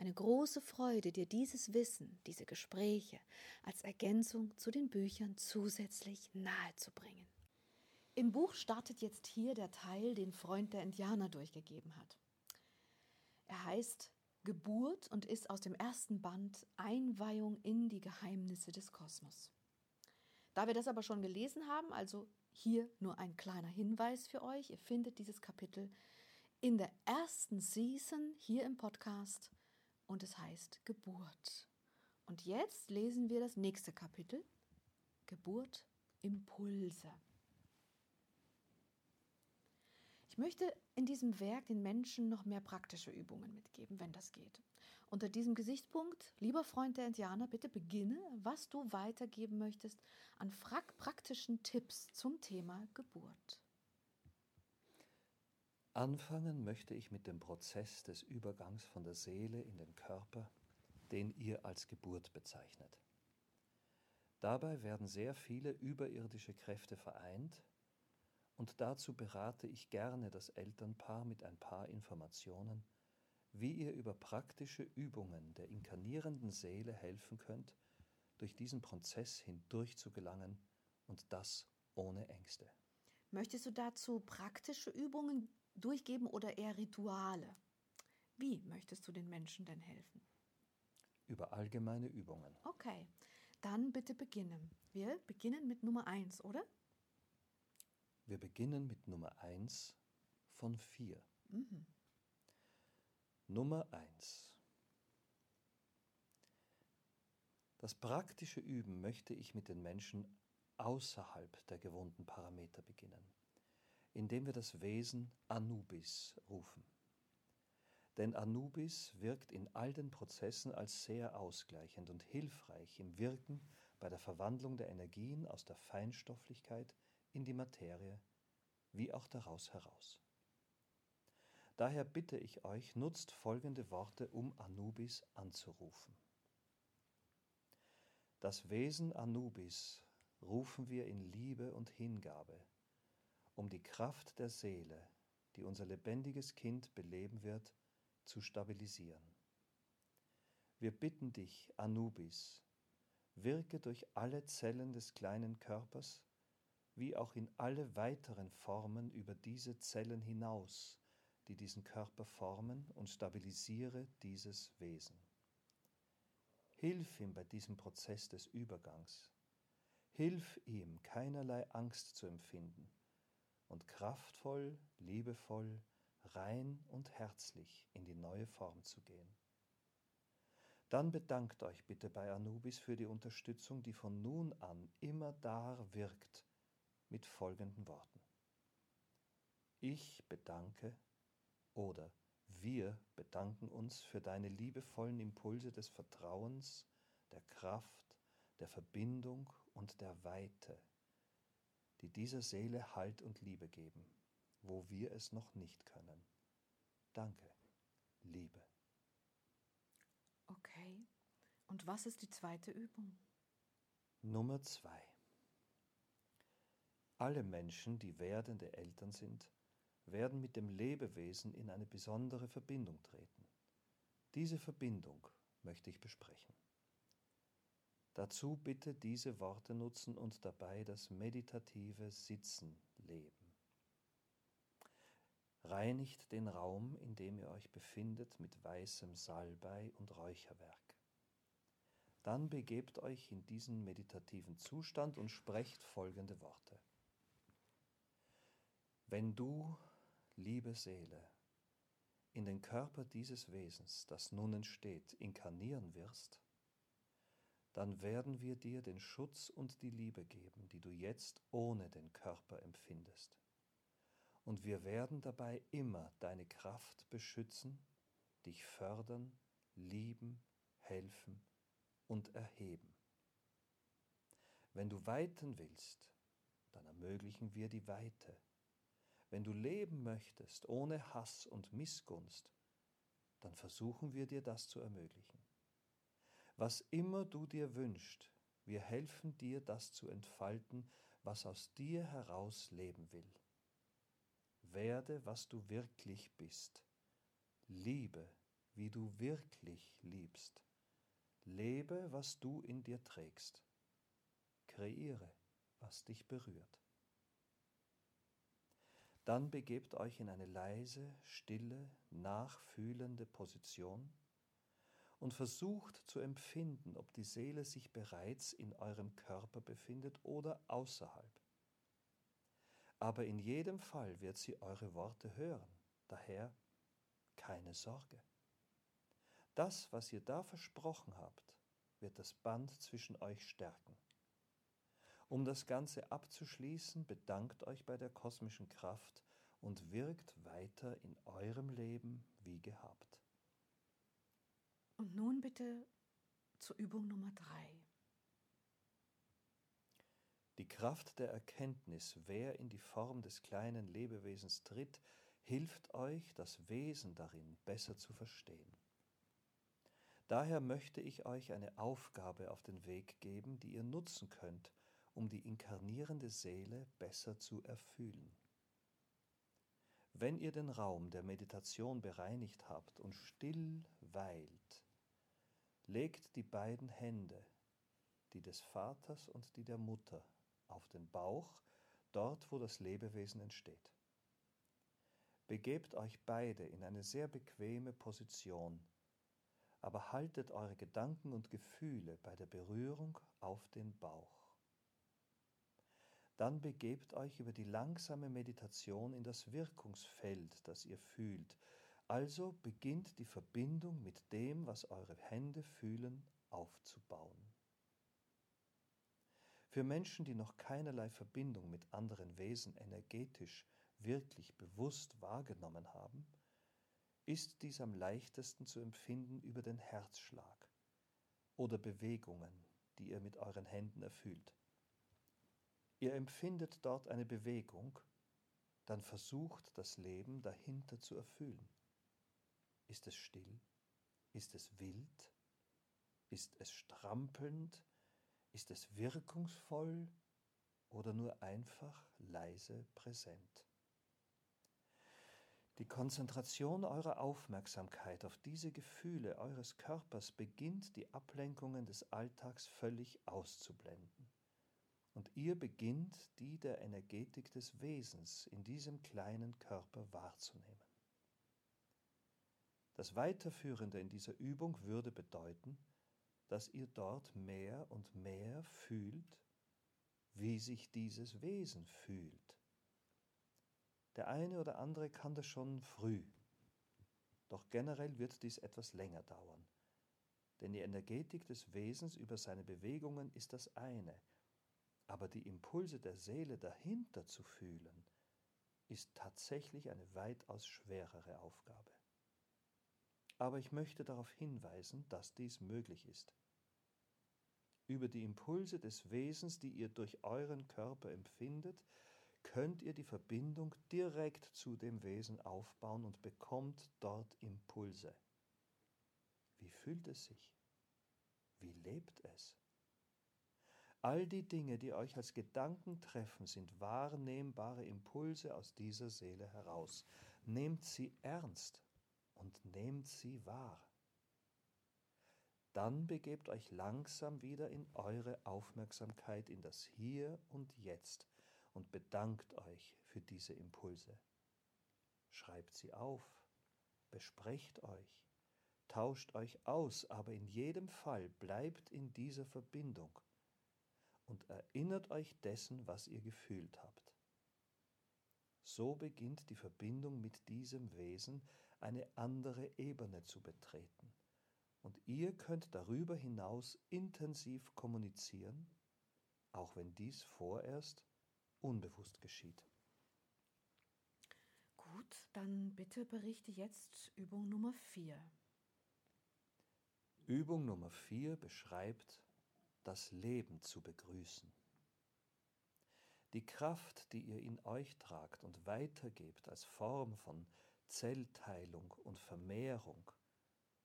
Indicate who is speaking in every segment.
Speaker 1: eine große Freude, dir dieses Wissen, diese Gespräche als Ergänzung zu den Büchern zusätzlich nahezubringen. Im Buch startet jetzt hier der Teil, den Freund der Indianer durchgegeben hat. Er heißt Geburt und ist aus dem ersten Band Einweihung in die Geheimnisse des Kosmos. Da wir das aber schon gelesen haben, also hier nur ein kleiner Hinweis für euch, ihr findet dieses Kapitel in der ersten Season hier im Podcast und es heißt Geburt. Und jetzt lesen wir das nächste Kapitel, Geburt Impulse. Ich möchte in diesem Werk den Menschen noch mehr praktische Übungen mitgeben, wenn das geht. Unter diesem Gesichtspunkt, lieber Freund der Indianer, bitte beginne, was du weitergeben möchtest an praktischen Tipps zum Thema Geburt.
Speaker 2: Anfangen möchte ich mit dem Prozess des Übergangs von der Seele in den Körper, den ihr als Geburt bezeichnet. Dabei werden sehr viele überirdische Kräfte vereint, und dazu berate ich gerne das Elternpaar mit ein paar Informationen, wie ihr über praktische Übungen der inkarnierenden Seele helfen könnt, durch diesen Prozess hindurch zu gelangen und das ohne Ängste.
Speaker 1: Möchtest du dazu praktische Übungen durchgeben oder eher Rituale? Wie möchtest du den Menschen denn helfen?
Speaker 2: Über allgemeine Übungen.
Speaker 1: Okay, dann bitte beginnen. Wir beginnen mit Nummer 1, oder?
Speaker 2: Wir beginnen mit Nummer 1 von 4. Mhm. Nummer 1. Das praktische Üben möchte ich mit den Menschen außerhalb der gewohnten Parameter beginnen indem wir das Wesen Anubis rufen. Denn Anubis wirkt in all den Prozessen als sehr ausgleichend und hilfreich im Wirken bei der Verwandlung der Energien aus der Feinstofflichkeit in die Materie, wie auch daraus heraus. Daher bitte ich euch, nutzt folgende Worte, um Anubis anzurufen. Das Wesen Anubis rufen wir in Liebe und Hingabe um die Kraft der Seele, die unser lebendiges Kind beleben wird, zu stabilisieren. Wir bitten dich, Anubis, wirke durch alle Zellen des kleinen Körpers, wie auch in alle weiteren Formen über diese Zellen hinaus, die diesen Körper formen, und stabilisiere dieses Wesen. Hilf ihm bei diesem Prozess des Übergangs. Hilf ihm, keinerlei Angst zu empfinden und kraftvoll, liebevoll, rein und herzlich in die neue Form zu gehen. Dann bedankt euch bitte bei Anubis für die Unterstützung, die von nun an immer da wirkt, mit folgenden Worten. Ich bedanke oder wir bedanken uns für deine liebevollen Impulse des Vertrauens, der Kraft, der Verbindung und der Weite die dieser Seele Halt und Liebe geben, wo wir es noch nicht können. Danke, Liebe.
Speaker 1: Okay. Und was ist die zweite Übung?
Speaker 2: Nummer zwei. Alle Menschen, die werdende Eltern sind, werden mit dem Lebewesen in eine besondere Verbindung treten. Diese Verbindung möchte ich besprechen. Dazu bitte diese Worte nutzen und dabei das meditative Sitzen leben. Reinigt den Raum, in dem ihr euch befindet, mit weißem Salbei und Räucherwerk. Dann begebt euch in diesen meditativen Zustand und sprecht folgende Worte. Wenn du, liebe Seele, in den Körper dieses Wesens, das nun entsteht, inkarnieren wirst, dann werden wir dir den Schutz und die Liebe geben, die du jetzt ohne den Körper empfindest. Und wir werden dabei immer deine Kraft beschützen, dich fördern, lieben, helfen und erheben. Wenn du weiten willst, dann ermöglichen wir die Weite. Wenn du leben möchtest ohne Hass und Missgunst, dann versuchen wir dir das zu ermöglichen. Was immer du dir wünschst, wir helfen dir, das zu entfalten, was aus dir heraus leben will. Werde, was du wirklich bist. Liebe, wie du wirklich liebst. Lebe, was du in dir trägst. Kreiere, was dich berührt. Dann begebt euch in eine leise, stille, nachfühlende Position und versucht zu empfinden, ob die Seele sich bereits in eurem Körper befindet oder außerhalb. Aber in jedem Fall wird sie eure Worte hören, daher keine Sorge. Das, was ihr da versprochen habt, wird das Band zwischen euch stärken. Um das Ganze abzuschließen, bedankt euch bei der kosmischen Kraft und wirkt weiter in eurem Leben wie gehabt.
Speaker 1: Und nun bitte zur Übung Nummer drei.
Speaker 2: Die Kraft der Erkenntnis, wer in die Form des kleinen Lebewesens tritt, hilft euch, das Wesen darin besser zu verstehen. Daher möchte ich euch eine Aufgabe auf den Weg geben, die ihr nutzen könnt, um die inkarnierende Seele besser zu erfühlen. Wenn ihr den Raum der Meditation bereinigt habt und still weilt, legt die beiden Hände, die des Vaters und die der Mutter, auf den Bauch, dort wo das Lebewesen entsteht. Begebt euch beide in eine sehr bequeme Position, aber haltet eure Gedanken und Gefühle bei der Berührung auf den Bauch. Dann begebt euch über die langsame Meditation in das Wirkungsfeld, das ihr fühlt. Also beginnt die Verbindung mit dem, was eure Hände fühlen, aufzubauen. Für Menschen, die noch keinerlei Verbindung mit anderen Wesen energetisch wirklich bewusst wahrgenommen haben, ist dies am leichtesten zu empfinden über den Herzschlag oder Bewegungen, die ihr mit euren Händen erfüllt. Ihr empfindet dort eine Bewegung, dann versucht das Leben dahinter zu erfüllen. Ist es still? Ist es wild? Ist es strampelnd? Ist es wirkungsvoll oder nur einfach leise präsent? Die Konzentration eurer Aufmerksamkeit auf diese Gefühle eures Körpers beginnt die Ablenkungen des Alltags völlig auszublenden. Und ihr beginnt die der Energetik des Wesens in diesem kleinen Körper wahrzunehmen. Das Weiterführende in dieser Übung würde bedeuten, dass ihr dort mehr und mehr fühlt, wie sich dieses Wesen fühlt. Der eine oder andere kann das schon früh, doch generell wird dies etwas länger dauern, denn die Energetik des Wesens über seine Bewegungen ist das eine, aber die Impulse der Seele dahinter zu fühlen, ist tatsächlich eine weitaus schwerere Aufgabe. Aber ich möchte darauf hinweisen, dass dies möglich ist über die Impulse des Wesens, die ihr durch euren Körper empfindet, könnt ihr die Verbindung direkt zu dem Wesen aufbauen und bekommt dort Impulse. Wie fühlt es sich? Wie lebt es? All die Dinge, die euch als Gedanken treffen, sind wahrnehmbare Impulse aus dieser Seele heraus. Nehmt sie ernst und nehmt sie wahr. Dann begebt euch langsam wieder in eure Aufmerksamkeit in das Hier und Jetzt und bedankt euch für diese Impulse. Schreibt sie auf, besprecht euch, tauscht euch aus, aber in jedem Fall bleibt in dieser Verbindung und erinnert euch dessen, was ihr gefühlt habt. So beginnt die Verbindung mit diesem Wesen eine andere Ebene zu betreten und ihr könnt darüber hinaus intensiv kommunizieren, auch wenn dies vorerst unbewusst geschieht.
Speaker 1: Gut, dann bitte berichte jetzt Übung Nummer 4.
Speaker 2: Übung Nummer 4 beschreibt, das Leben zu begrüßen. Die Kraft, die ihr in euch tragt und weitergebt als Form von Zellteilung und Vermehrung,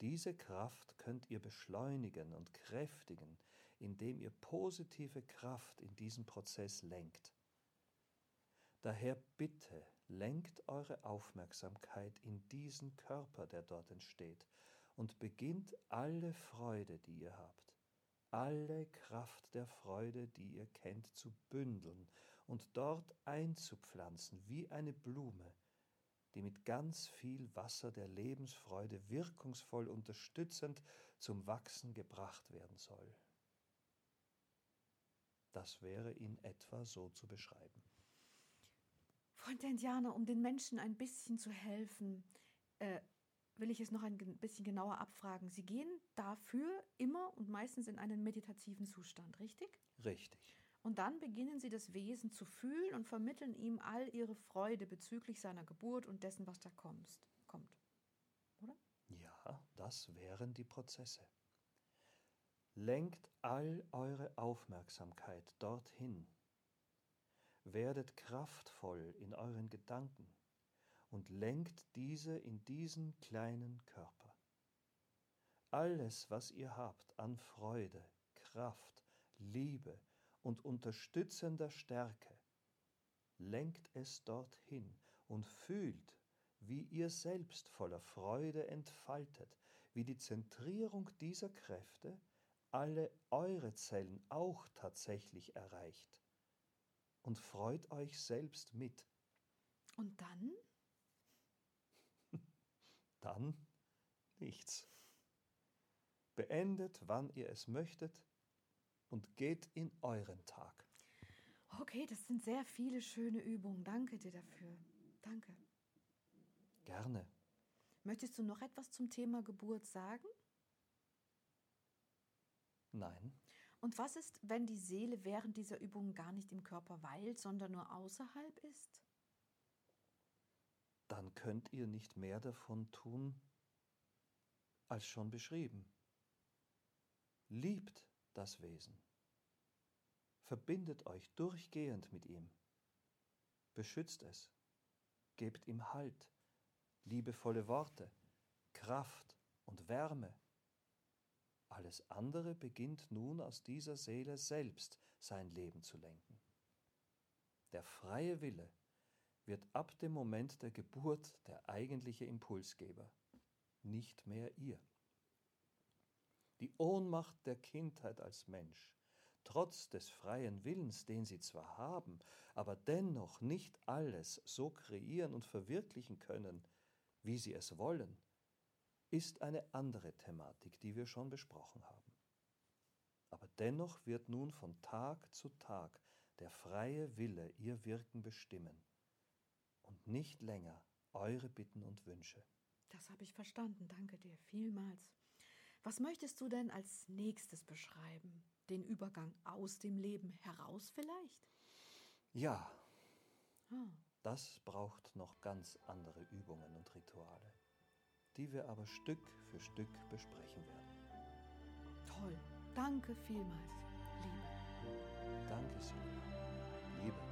Speaker 2: diese Kraft könnt ihr beschleunigen und kräftigen, indem ihr positive Kraft in diesen Prozess lenkt. Daher bitte lenkt eure Aufmerksamkeit in diesen Körper, der dort entsteht, und beginnt alle Freude, die ihr habt, alle Kraft der Freude, die ihr kennt, zu bündeln und dort einzupflanzen wie eine Blume, die mit ganz viel Wasser der Lebensfreude wirkungsvoll unterstützend zum Wachsen gebracht werden soll. Das wäre in etwa so zu beschreiben.
Speaker 1: Freund Indianer, um den Menschen ein bisschen zu helfen, äh, will ich es noch ein bisschen genauer abfragen. Sie gehen dafür immer und meistens in einen meditativen Zustand, richtig?
Speaker 2: Richtig.
Speaker 1: Und dann beginnen sie das Wesen zu fühlen und vermitteln ihm all ihre Freude bezüglich seiner Geburt und dessen, was da kommt. kommt. Oder?
Speaker 2: Ja, das wären die Prozesse. Lenkt all eure Aufmerksamkeit dorthin. Werdet kraftvoll in euren Gedanken und lenkt diese in diesen kleinen Körper. Alles, was ihr habt an Freude, Kraft, Liebe und unterstützender Stärke, lenkt es dorthin und fühlt, wie ihr selbst voller Freude entfaltet, wie die Zentrierung dieser Kräfte alle eure Zellen auch tatsächlich erreicht. Und freut euch selbst mit.
Speaker 1: Und dann?
Speaker 2: Dann nichts. Beendet, wann ihr es möchtet, und geht in euren Tag.
Speaker 1: Okay, das sind sehr viele schöne Übungen. Danke dir dafür. Danke.
Speaker 2: Gerne.
Speaker 1: Möchtest du noch etwas zum Thema Geburt sagen?
Speaker 2: Nein.
Speaker 1: Und was ist, wenn die Seele während dieser Übung gar nicht im Körper weilt, sondern nur außerhalb ist?
Speaker 2: Dann könnt ihr nicht mehr davon tun, als schon beschrieben. Liebt das Wesen. Verbindet euch durchgehend mit ihm. Beschützt es. Gebt ihm Halt, liebevolle Worte, Kraft und Wärme. Alles andere beginnt nun aus dieser Seele selbst sein Leben zu lenken. Der freie Wille wird ab dem Moment der Geburt der eigentliche Impulsgeber, nicht mehr ihr. Die Ohnmacht der Kindheit als Mensch, trotz des freien Willens, den sie zwar haben, aber dennoch nicht alles so kreieren und verwirklichen können, wie sie es wollen, ist eine andere Thematik, die wir schon besprochen haben. Aber dennoch wird nun von Tag zu Tag der freie Wille ihr Wirken bestimmen und nicht länger eure Bitten und Wünsche.
Speaker 1: Das habe ich verstanden, danke dir vielmals. Was möchtest du denn als nächstes beschreiben? Den Übergang aus dem Leben heraus vielleicht?
Speaker 2: Ja. Ah. Das braucht noch ganz andere Übungen und Rituale, die wir aber Stück für Stück besprechen werden.
Speaker 1: Toll. Danke vielmals, Liebe. Danke, Sonja. Liebe.